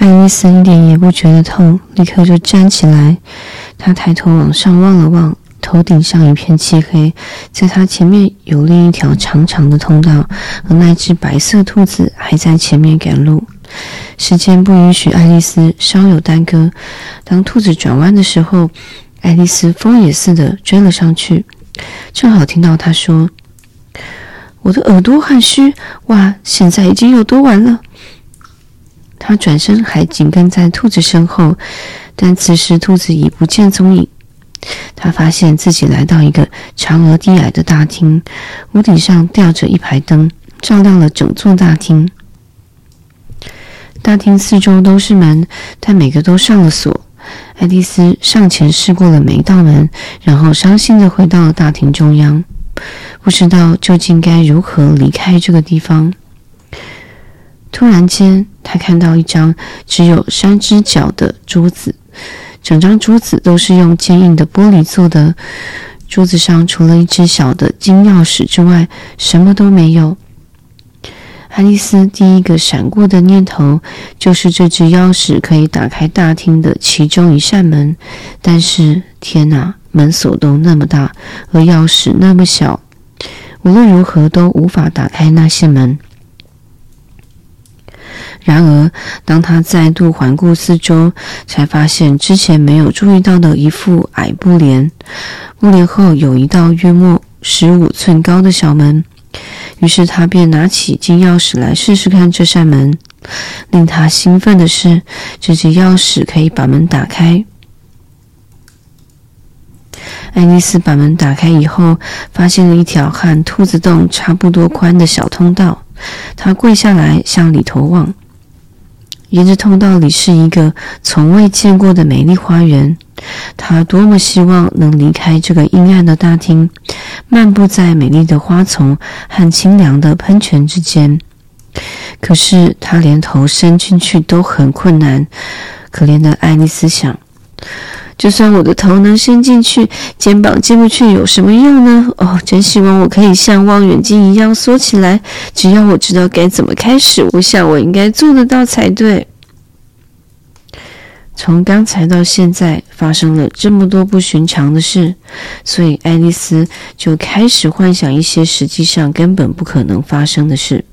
爱丽丝一点也不觉得痛，立刻就站起来。她抬头往上望了望，头顶上一片漆黑，在她前面有另一条长长的通道，而那只白色兔子还在前面赶路。时间不允许爱丽丝稍有耽搁。当兔子转弯的时候，爱丽丝疯也似的追了上去，正好听到她说：“我的耳朵很虚，哇，现在已经有多晚了。”他转身还紧跟在兔子身后，但此时兔子已不见踪影。他发现自己来到一个长而低矮的大厅，屋顶上吊着一排灯，照亮了整座大厅。大厅四周都是门，但每个都上了锁。爱丽丝上前试过了每一道门，然后伤心地回到了大厅中央，不知道究竟该如何离开这个地方。突然间，他看到一张只有三只脚的桌子，整张桌子都是用坚硬的玻璃做的，桌子上除了一只小的金钥匙之外，什么都没有。爱丽丝第一个闪过的念头就是这只钥匙可以打开大厅的其中一扇门，但是天哪，门锁都那么大，而钥匙那么小，无论如何都无法打开那些门。然而，当他再度环顾四周，才发现之前没有注意到的一副矮布帘，布帘后有一道约莫十五寸高的小门。于是他便拿起金钥匙来试试看这扇门。令他兴奋的是，这只钥匙可以把门打开。爱丽丝把门打开以后，发现了一条和兔子洞差不多宽的小通道。他跪下来向里头望。沿着通道里是一个从未见过的美丽花园，他多么希望能离开这个阴暗的大厅，漫步在美丽的花丛和清凉的喷泉之间。可是他连头伸进去都很困难。可怜的爱丽丝想。就算我的头能伸进去，肩膀进不去，有什么用呢？哦，真希望我可以像望远镜一样缩起来。只要我知道该怎么开始，我想我应该做得到才对。从刚才到现在，发生了这么多不寻常的事，所以爱丽丝就开始幻想一些实际上根本不可能发生的事。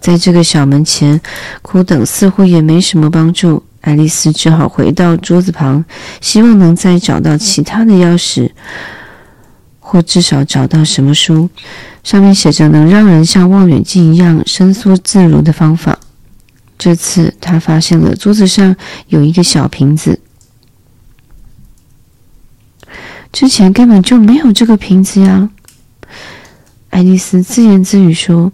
在这个小门前，苦等似乎也没什么帮助。爱丽丝只好回到桌子旁，希望能再找到其他的钥匙，或至少找到什么书，上面写着能让人像望远镜一样伸缩自如的方法。这次，她发现了桌子上有一个小瓶子，之前根本就没有这个瓶子呀。爱丽丝自言自语说：“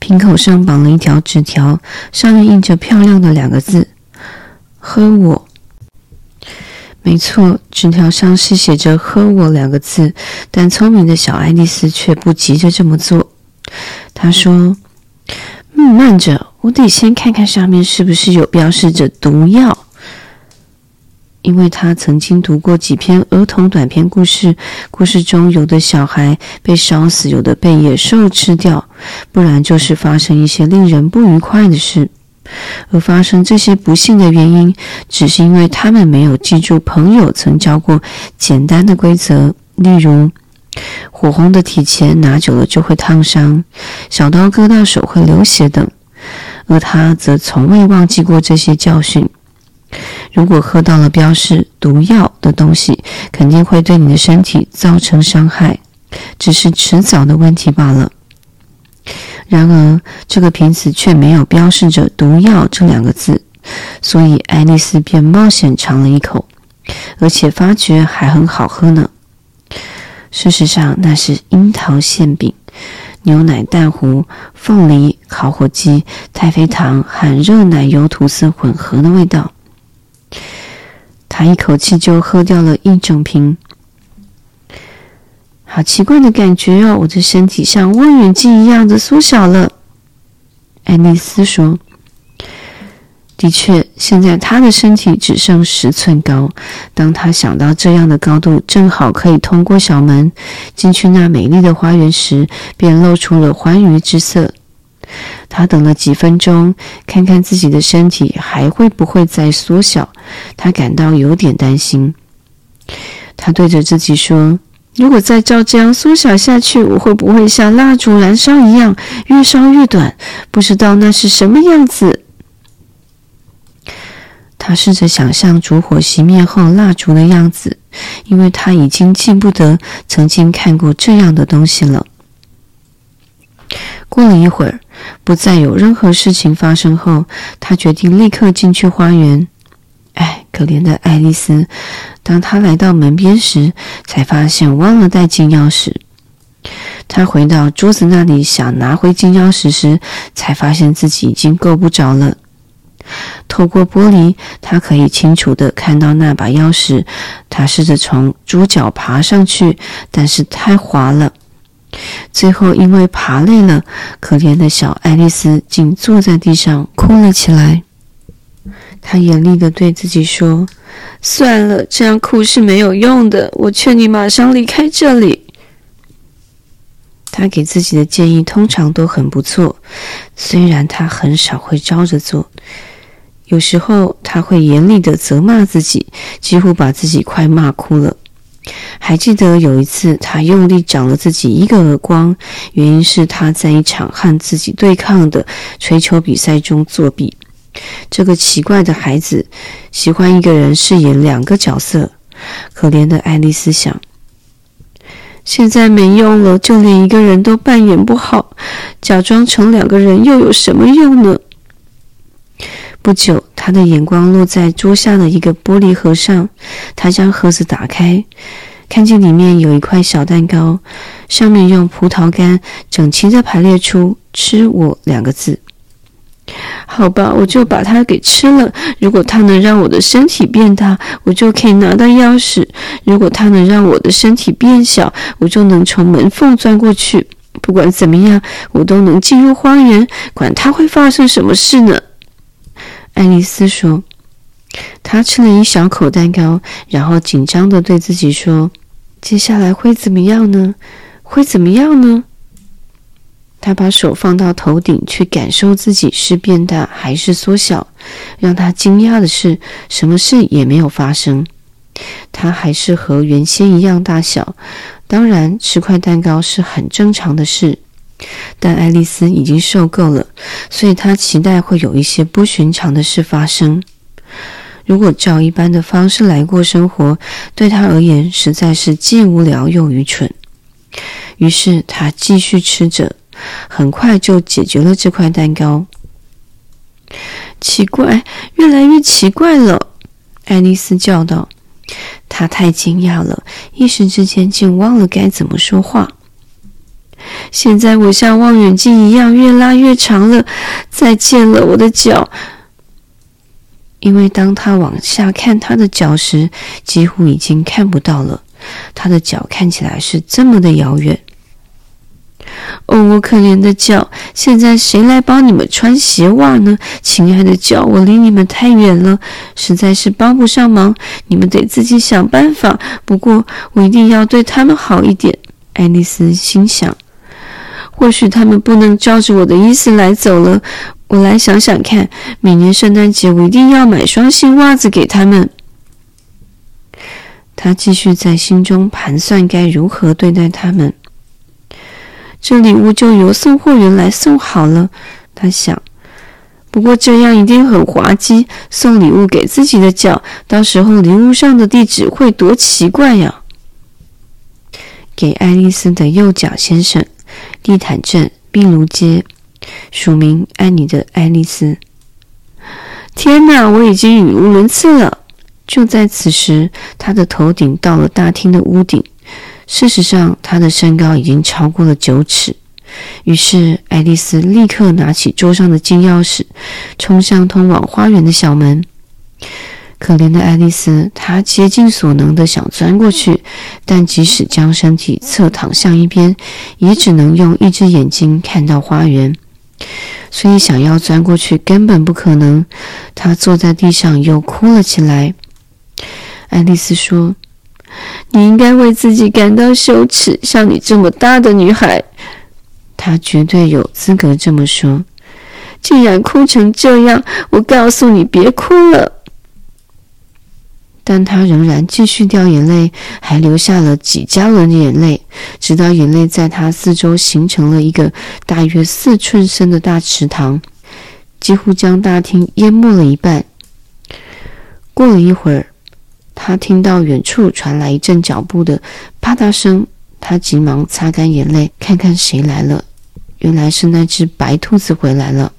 瓶口上绑了一条纸条，上面印着漂亮的两个字。”喝我，没错，纸条上是写着“喝我”两个字，但聪明的小爱丽丝却不急着这么做。她说：“嗯，慢着，我得先看看上面是不是有标示着毒药。”因为她曾经读过几篇儿童短篇故事，故事中有的小孩被烧死，有的被野兽吃掉，不然就是发生一些令人不愉快的事。而发生这些不幸的原因，只是因为他们没有记住朋友曾教过简单的规则，例如火红的铁钱拿久了就会烫伤，小刀割到手会流血等。而他则从未忘记过这些教训。如果喝到了标示毒药的东西，肯定会对你的身体造成伤害，只是迟早的问题罢了。然而，这个瓶子却没有标示着“毒药”这两个字，所以爱丽丝便冒险尝了一口，而且发觉还很好喝呢。事实上，那是樱桃馅饼、牛奶蛋糊、凤梨、烤火鸡、太妃糖和热奶油吐司混合的味道。她一口气就喝掉了一整瓶。好奇怪的感觉哦！我的身体像望远镜一样的缩小了。爱丽丝说：“的确，现在她的身体只剩十寸高。当她想到这样的高度正好可以通过小门进去那美丽的花园时，便露出了欢愉之色。她等了几分钟，看看自己的身体还会不会再缩小，她感到有点担心。她对着自己说：“如果再照这样缩小下去，我会不会像蜡烛燃烧一样，越烧越短？不知道那是什么样子。”他试着想象烛火熄灭后蜡烛的样子，因为他已经记不得曾经看过这样的东西了。过了一会儿，不再有任何事情发生后，他决定立刻进去花园。可怜的爱丽丝！当她来到门边时，才发现忘了带金钥匙。她回到桌子那里，想拿回金钥匙时，才发现自己已经够不着了。透过玻璃，她可以清楚地看到那把钥匙。她试着从桌角爬上去，但是太滑了。最后，因为爬累了，可怜的小爱丽丝竟坐在地上哭了起来。他严厉地对自己说：“算了，这样哭是没有用的。我劝你马上离开这里。”他给自己的建议通常都很不错，虽然他很少会照着做。有时候他会严厉地责骂自己，几乎把自己快骂哭了。还记得有一次，他用力掌了自己一个耳光，原因是他在一场和自己对抗的吹球比赛中作弊。这个奇怪的孩子喜欢一个人饰演两个角色。可怜的爱丽丝想：现在没用了，就连一个人都扮演不好，假装成两个人又有什么用呢？不久，他的眼光落在桌下的一个玻璃盒上。他将盒子打开，看见里面有一块小蛋糕，上面用葡萄干整齐地排列出“吃我”两个字。好吧，我就把它给吃了。如果它能让我的身体变大，我就可以拿到钥匙；如果它能让我的身体变小，我就能从门缝钻过去。不管怎么样，我都能进入花园。管它会发生什么事呢？爱丽丝说：“她吃了一小口蛋糕，然后紧张地对自己说：‘接下来会怎么样呢？会怎么样呢？’他把手放到头顶，去感受自己是变大还是缩小。让他惊讶的是，什么事也没有发生。他还是和原先一样大小。当然，吃块蛋糕是很正常的事。”但爱丽丝已经受够了，所以她期待会有一些不寻常的事发生。如果照一般的方式来过生活，对她而言实在是既无聊又愚蠢。于是她继续吃着，很快就解决了这块蛋糕。奇怪，越来越奇怪了！爱丽丝叫道。她太惊讶了，一时之间竟忘了该怎么说话。现在我像望远镜一样越拉越长了，再见了，我的脚。因为当他往下看他的脚时，几乎已经看不到了。他的脚看起来是这么的遥远。哦，我可怜的脚！现在谁来帮你们穿鞋袜呢？亲爱的脚，我离你们太远了，实在是帮不上忙。你们得自己想办法。不过我一定要对他们好一点。爱丽丝心想。或许他们不能照着我的意思来走了。我来想想看，每年圣诞节我一定要买双新袜子给他们。他继续在心中盘算该如何对待他们。这礼物就由送货员来送好了，他想。不过这样一定很滑稽，送礼物给自己的脚，到时候礼物上的地址会多奇怪呀！给爱丽丝的右脚先生。地毯镇，壁炉街，署名：爱你的爱丽丝。天哪，我已经语无伦次了。就在此时，他的头顶到了大厅的屋顶。事实上，他的身高已经超过了九尺。于是，爱丽丝立刻拿起桌上的金钥匙，冲向通往花园的小门。可怜的爱丽丝，她竭尽所能地想钻过去，但即使将身体侧躺向一边，也只能用一只眼睛看到花园，所以想要钻过去根本不可能。她坐在地上又哭了起来。爱丽丝说：“你应该为自己感到羞耻，像你这么大的女孩。”他绝对有资格这么说。既然哭成这样，我告诉你，别哭了。但他仍然继续掉眼泪，还流下了几加仑的眼泪，直到眼泪在他四周形成了一个大约四寸深的大池塘，几乎将大厅淹没了一半。过了一会儿，他听到远处传来一阵脚步的啪嗒声，他急忙擦干眼泪，看看谁来了。原来是那只白兔子回来了。